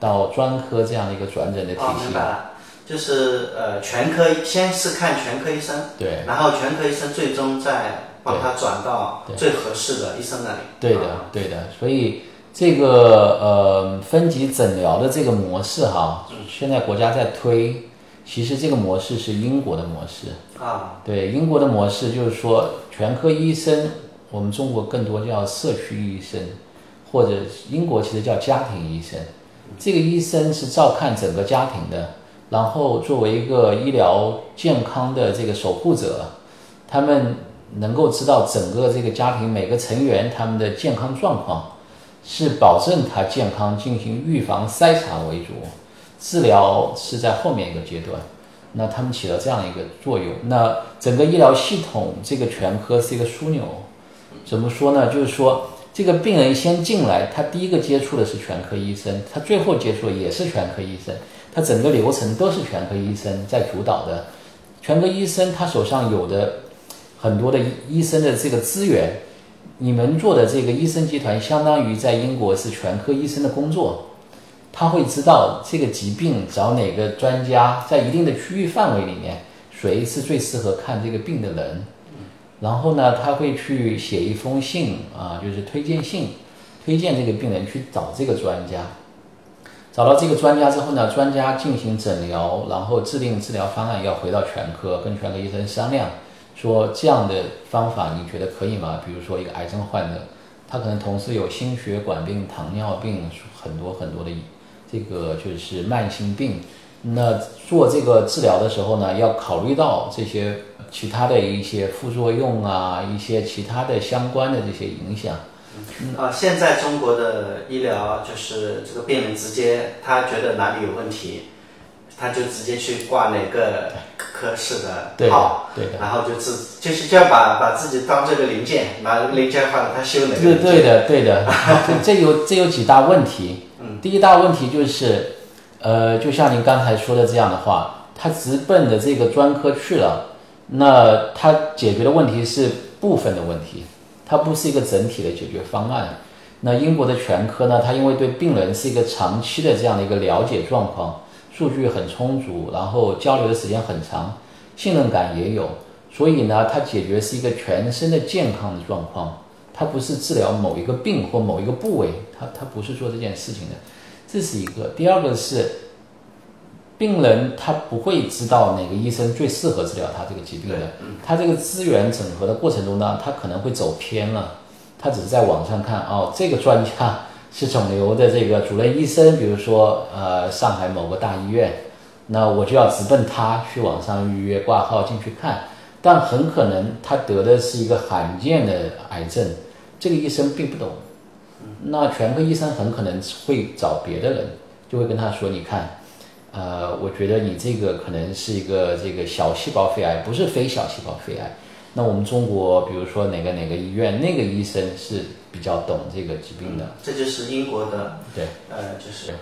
到专科这样的一个转诊的体哦，系明。白了，就是呃全科先是看全科医生，对然后全科医生最终再把他转到最合适的医生那里。对的啊，对的，所以这个呃分级诊疗的这个模式哈，现在国家在推，其实这个模式是英国的模式。啊，对英国的模式就是说，全科医生，我们中国更多叫社区医生，或者英国其实叫家庭医生。这个医生是照看整个家庭的，然后作为一个医疗健康的这个守护者，他们能够知道整个这个家庭每个成员他们的健康状况，是保证他健康进行预防筛查为主，治疗是在后面一个阶段。那他们起了这样一个作用。那整个医疗系统这个全科是一个枢纽，怎么说呢？就是说，这个病人先进来，他第一个接触的是全科医生，他最后接触的也是全科医生，他整个流程都是全科医生在主导的。全科医生他手上有的很多的医医生的这个资源，你们做的这个医生集团，相当于在英国是全科医生的工作。他会知道这个疾病找哪个专家，在一定的区域范围里面，谁是最适合看这个病的人。然后呢，他会去写一封信啊，就是推荐信，推荐这个病人去找这个专家。找到这个专家之后呢，专家进行诊疗，然后制定治疗方案，要回到全科跟全科医生商量，说这样的方法你觉得可以吗？比如说一个癌症患者，他可能同时有心血管病、糖尿病，很多很多的这个就是慢性病。那做这个治疗的时候呢，要考虑到这些其他的一些副作用啊，一些其他的相关的这些影响。啊，现在中国的医疗就是这个病人直接他觉得哪里有问题，他就直接去挂哪个科室的的号，对的。然后就自就是就要把把自己当这个零件，拿零件换了他修哪个对的，对的，这这有这有几大问题。嗯，第一大问题就是，呃，就像您刚才说的这样的话，他直奔的这个专科去了，那他解决的问题是部分的问题，它不是一个整体的解决方案。那英国的全科呢，它因为对病人是一个长期的这样的一个了解状况，数据很充足，然后交流的时间很长，信任感也有，所以呢，它解决是一个全身的健康的状况。它不是治疗某一个病或某一个部位，它它不是做这件事情的，这是一个。第二个是，病人他不会知道哪个医生最适合治疗他这个疾病的，他这个资源整合的过程中呢，他可能会走偏了，他只是在网上看哦，这个专家是肿瘤的这个主任医生，比如说呃上海某个大医院，那我就要直奔他去网上预约挂号进去看。但很可能他得的是一个罕见的癌症，这个医生并不懂，那全科医生很可能会找别的人，就会跟他说：“你看，呃，我觉得你这个可能是一个这个小细胞肺癌，不是非小细胞肺癌。那我们中国，比如说哪个哪个医院，那个医生是比较懂这个疾病的，这就是英国的，对，呃，就是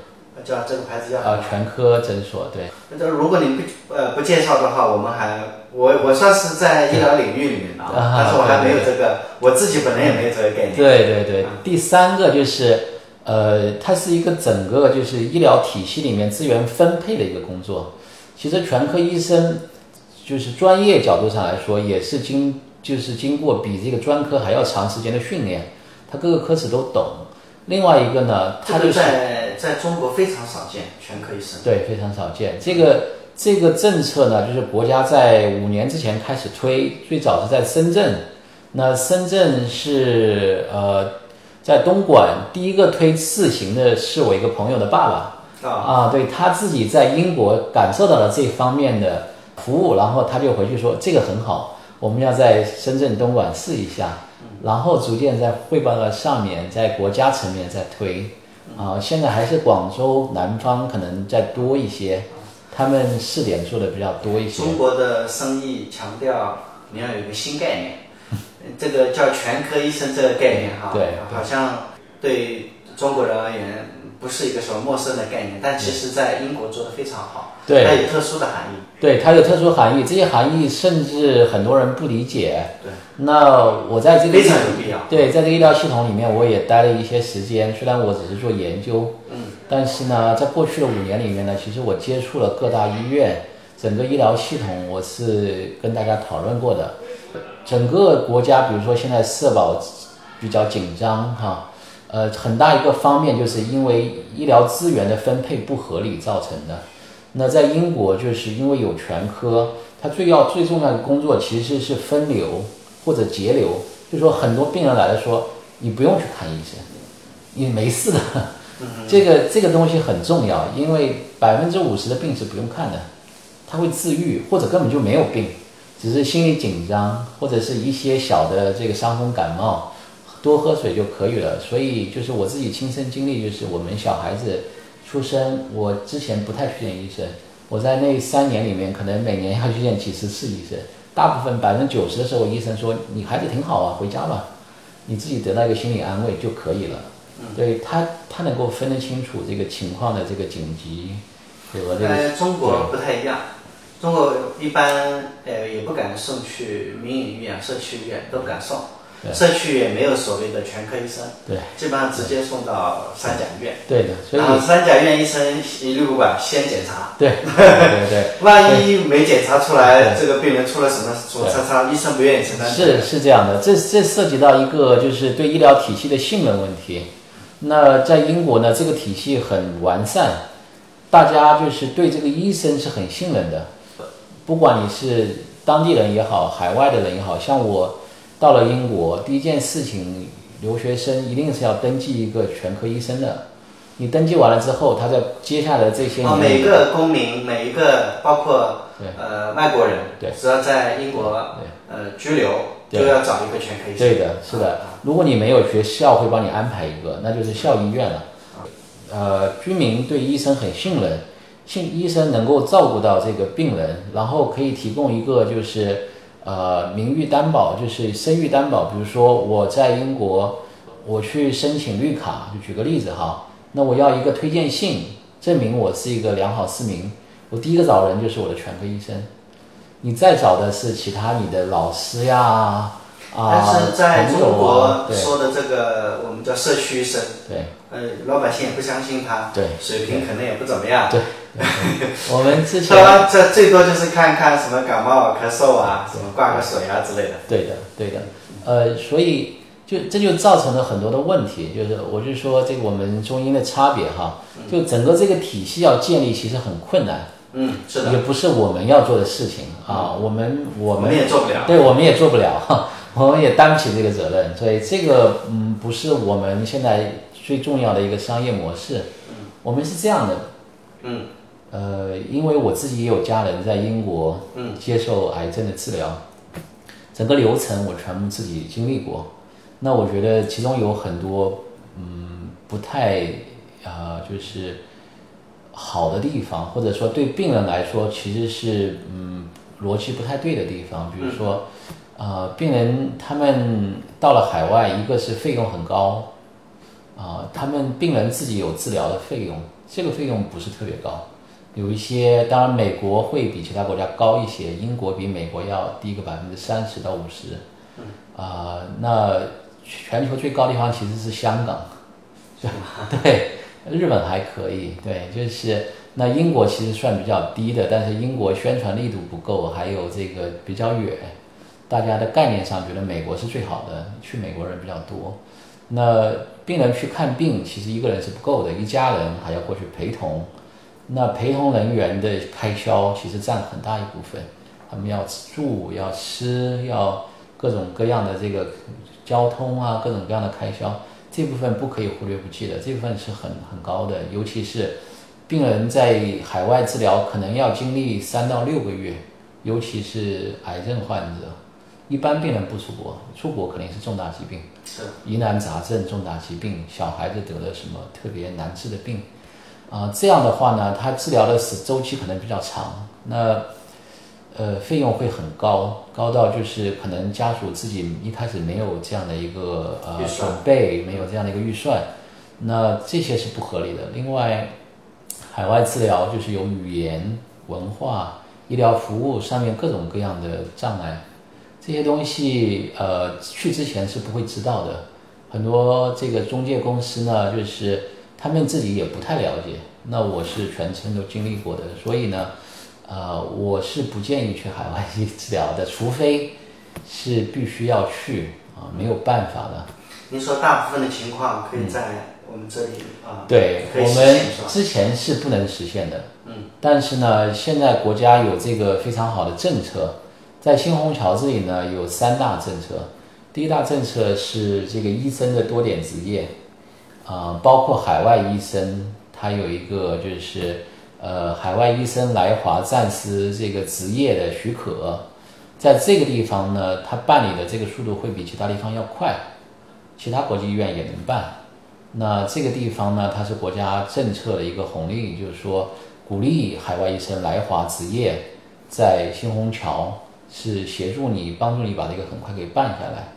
叫这个牌子叫什啊、么？全科诊所，对，那如果你不呃不介绍的话，我们还我我算是在医疗领域里面的，啊但是我还没有这个，我自己本人也没有这个概念。对对对，第三个就是，呃，它是一个整个就是医疗体系里面资源分配的一个工作。其实全科医生就是专业角度上来说，也是经就是经过比这个专科还要长时间的训练，他各个科室都懂。另外一个呢，他就是在在中国非常少见，全科医生。对，非常少见。这个这个政策呢，就是国家在五年之前开始推，最早是在深圳。那深圳是呃，在东莞第一个推试行的是我一个朋友的爸爸啊，啊，对他自己在英国感受到了这方面的服务，然后他就回去说这个很好，我们要在深圳、东莞试一下，然后逐渐在汇报到上面，在国家层面再推。啊，现在还是广州南方可能再多一些，他们试点做的比较多一些。中国的生意强调你要有一个新概念，这个叫全科医生这个概念哈，对好像对中国人而言不是一个什么陌生的概念，但其实在英国做的非常好，对它有特殊的含义。对，它有特殊含义，这些含义甚至很多人不理解。对，那我在这个非常有必要。对，在这个医疗系统里面，我也待了一些时间。虽然我只是做研究，嗯，但是呢，在过去的五年里面呢，其实我接触了各大医院，整个医疗系统，我是跟大家讨论过的。整个国家，比如说现在社保比较紧张哈，呃，很大一个方面就是因为医疗资源的分配不合理造成的。那在英国，就是因为有全科，它最要最重要的工作其实是分流或者节流，就说很多病人来了说，你不用去看医生，你没事的。这个这个东西很重要，因为百分之五十的病是不用看的，他会自愈或者根本就没有病。只是心理紧张，或者是一些小的这个伤风感冒，多喝水就可以了。所以就是我自己亲身经历，就是我们小孩子出生，我之前不太去见医生，我在那三年里面，可能每年要去见几十次医生。大部分百分之九十的时候，医生说你孩子挺好啊，回家吧，你自己得到一个心理安慰就可以了。对他，他能够分得清楚这个情况的这个紧急和这个。呃，中国不太一样。中国一般呃也不敢送去民营医院、社区医院，都不敢送。社区也没有所谓的全科医生，对，基本上直接送到三甲医院。对的，所以三甲医院医生一律不管，先检查。对 对对，万一没检查出来，这个病人出了什么错差差，医生不愿意承担。是是这样的，这这涉及到一个就是对医疗体系的信任问题。那在英国呢，这个体系很完善，大家就是对这个医生是很信任的。不管你是当地人也好，海外的人也好，像我到了英国，第一件事情，留学生一定是要登记一个全科医生的。你登记完了之后，他在接下来这些年，每个公民，每一个包括呃外国人，对，只要在英国呃居留，就要找一个全科医生。对的，是的。如果你没有学校会帮你安排一个，那就是校医院了。呃，居民对医生很信任。信医生能够照顾到这个病人，然后可以提供一个就是呃名誉担保，就是声誉担保。比如说我在英国，我去申请绿卡，就举个例子哈，那我要一个推荐信，证明我是一个良好市民。我第一个找人就是我的全科医生，你再找的是其他你的老师呀啊，但是在中国说的这个我们叫社区医生，对，呃老百姓也不相信他，对，水平可能也不怎么样，对。我们之前这最多就是看看什么感冒、咳嗽啊，什么挂个水啊之类的。对的，对的。呃，所以就这就造成了很多的问题，就是我就说这个我们中英的差别哈，就整个这个体系要建立其实很困难。嗯，是的。也不是我们要做的事情啊，我们我们也做不了。对，我们也做不了，我们也担不起这个责任。所以这个嗯，不是我们现在最重要的一个商业模式。嗯，我们是这样的。嗯。呃，因为我自己也有家人在英国，嗯，接受癌症的治疗，整个流程我全部自己经历过。那我觉得其中有很多，嗯，不太啊，就是好的地方，或者说对病人来说其实是嗯逻辑不太对的地方。比如说，呃，病人他们到了海外，一个是费用很高，啊，他们病人自己有治疗的费用，这个费用不是特别高。有一些，当然美国会比其他国家高一些，英国比美国要低个百分之三十到五十。嗯。啊，那全球最高的地方其实是香港，对，日本还可以，对，就是那英国其实算比较低的，但是英国宣传力度不够，还有这个比较远，大家的概念上觉得美国是最好的，去美国人比较多。那病人去看病，其实一个人是不够的，一家人还要过去陪同。那陪同人员的开销其实占很大一部分，他们要住、要吃、要各种各样的这个交通啊，各种各样的开销，这部分不可以忽略不计的，这部分是很很高的。尤其是病人在海外治疗，可能要经历三到六个月，尤其是癌症患者，一般病人不出国，出国肯定是重大疾病，是疑难杂症、重大疾病，小孩子得了什么特别难治的病。啊，这样的话呢，他治疗的时周期可能比较长，那呃费用会很高，高到就是可能家属自己一开始没有这样的一个呃准备，没有这样的一个预算，那这些是不合理的。另外，海外治疗就是有语言、文化、医疗服务上面各种各样的障碍，这些东西呃去之前是不会知道的。很多这个中介公司呢，就是他们自己也不太了解。那我是全程都经历过的，所以呢，呃，我是不建议去海外 医治疗的，除非是必须要去啊，没有办法的。您说大部分的情况可以在我们这里啊？对，我们？之前是不能实现的。嗯，但是呢，现在国家有这个非常好的政策，在新虹桥这里呢有三大政策。第一大政策是这个医生的多点执业，啊、包括海外医生，他有一个就是呃海外医生来华暂时这个执业的许可，在这个地方呢，他办理的这个速度会比其他地方要快，其他国际医院也能办。那这个地方呢，它是国家政策的一个红利，就是说鼓励海外医生来华执业，在新虹桥是协助你、帮助你把这个很快给办下来。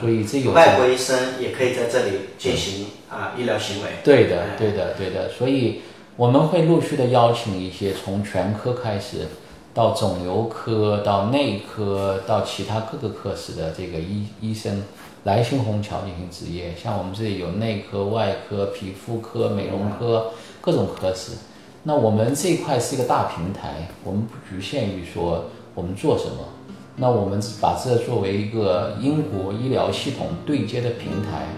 所以这有外国医生也可以在这里进行啊医疗行为。对的哎，对的，对的。所以我们会陆续的邀请一些从全科开始，到肿瘤科、到内科、到其他各个科室的这个医医生来新虹桥进行执业。像我们这里有内科、外科、皮肤科、美容科各种科室。那我们这一块是一个大平台，我们不局限于说我们做什么。那我们把这作为一个英国医疗系统对接的平台，